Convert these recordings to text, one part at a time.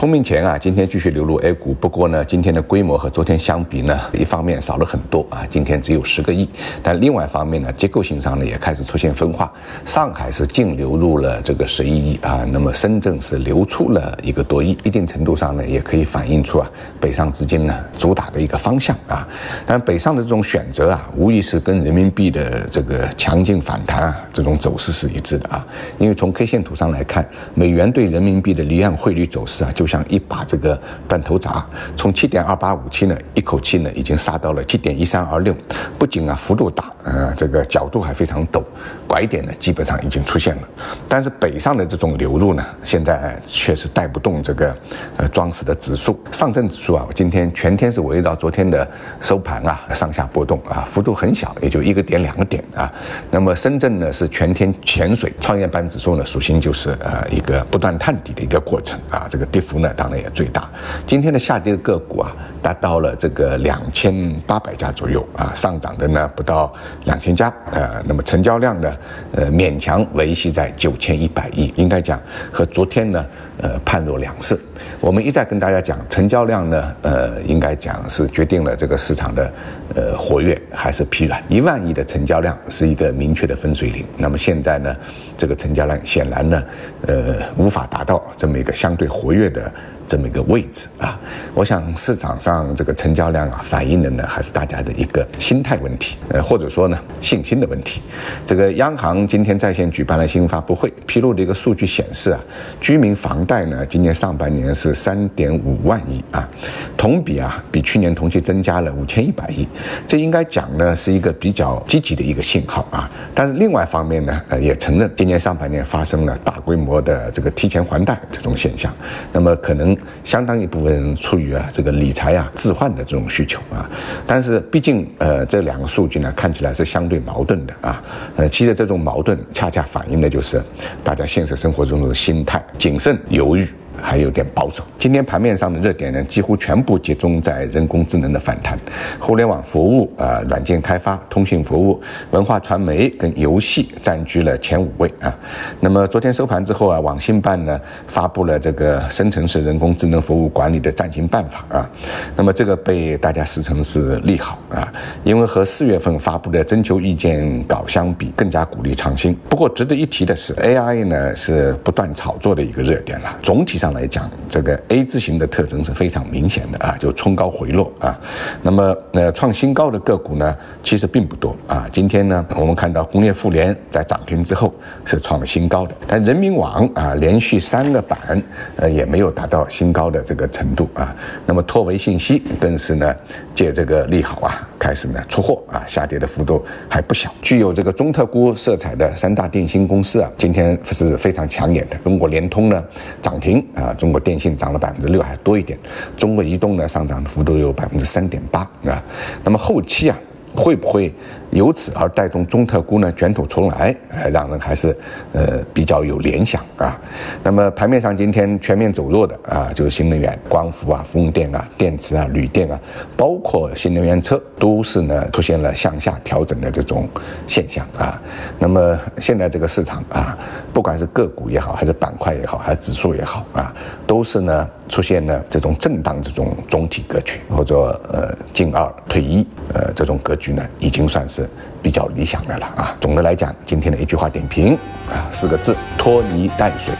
聪明钱啊，今天继续流入 A 股，不过呢，今天的规模和昨天相比呢，一方面少了很多啊，今天只有十个亿，但另外一方面呢，结构性上呢也开始出现分化。上海是净流入了这个十一亿啊，那么深圳是流出了一个多亿，一定程度上呢，也可以反映出啊，北上资金呢主打的一个方向啊。但北上的这种选择啊，无疑是跟人民币的这个强劲反弹啊这种走势是一致的啊，因为从 K 线图上来看，美元对人民币的离岸汇率走势啊。就像一把这个断头铡，从七点二八五七呢，一口气呢已经杀到了七点一三二六，不仅啊幅度大，呃，这个角度还非常陡，拐点呢基本上已经出现了。但是北上的这种流入呢，现在确实带不动这个呃装饰的指数。上证指数啊，今天全天是围绕昨天的收盘啊上下波动啊，幅度很小，也就一个点两个点啊。那么深圳呢是全天潜水，创业板指数呢属性就是呃一个不断探底的一个过程啊，这个跌幅。那，当然也最大。今天的下跌的个股啊，达到了这个两千八百家左右啊，上涨的呢不到两千家。呃，那么成交量呢，呃，勉强维系在九千一百亿，应该讲和昨天呢，呃，判若两色。我们一再跟大家讲，成交量呢，呃，应该讲是决定了这个市场的，呃，活跃还是疲软。一万亿的成交量是一个明确的分水岭。那么现在呢，这个成交量显然呢，呃，无法达到这么一个相对活跃的。uh, 这么一个位置啊，我想市场上这个成交量啊，反映的呢还是大家的一个心态问题，呃，或者说呢信心的问题。这个央行今天在线举办了新闻发布会，披露的一个数据显示啊，居民房贷呢今年上半年是三点五万亿啊，同比啊比去年同期增加了五千一百亿，这应该讲呢是一个比较积极的一个信号啊。但是另外一方面呢，呃，也承认今年上半年发生了大规模的这个提前还贷这种现象，那么可能。相当一部分人出于啊这个理财啊置换的这种需求啊，但是毕竟呃这两个数据呢看起来是相对矛盾的啊，呃其实这种矛盾恰恰反映的就是大家现实生活中的心态谨慎犹豫。还有点保守。今天盘面上的热点呢，几乎全部集中在人工智能的反弹、互联网服务啊、软件开发、通信服务、文化传媒跟游戏占据了前五位啊。那么昨天收盘之后啊，网信办呢发布了这个深层次人工智能服务管理的暂行办法啊。那么这个被大家视成是利好啊，因为和四月份发布的征求意见稿相比，更加鼓励创新。不过值得一提的是，AI 呢是不断炒作的一个热点了。总体上。来讲，这个 A 字形的特征是非常明显的啊，就冲高回落啊。那么，呃，创新高的个股呢，其实并不多啊。今天呢，我们看到工业富联在涨停之后是创了新高的，但人民网啊，连续三个板，呃，也没有达到新高的这个程度啊。那么，拓维信息更是呢，借这个利好啊，开始呢出货啊，下跌的幅度还不小。具有这个中特估色彩的三大电信公司啊，今天是非常抢眼的。中国联通呢，涨停。啊，中国电信涨了百分之六还多一点，中国移动呢上涨的幅度有百分之三点八啊，那么后期啊。会不会由此而带动中特估呢卷土重来？呃，让人还是呃比较有联想啊。那么盘面上今天全面走弱的啊，就是新能源、光伏啊、风电啊、电池啊、铝电啊，包括新能源车，都是呢出现了向下调整的这种现象啊。那么现在这个市场啊，不管是个股也好，还是板块也好，还是指数也好啊，都是呢出现了这种震荡这种总体格局，或者呃进二退一呃这种格。局呢，已经算是比较理想的了啊。总的来讲，今天的一句话点评啊，四个字：拖泥带水。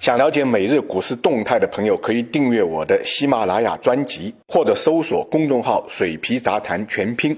想了解每日股市动态的朋友，可以订阅我的喜马拉雅专辑，或者搜索公众号“水皮杂谈全拼”。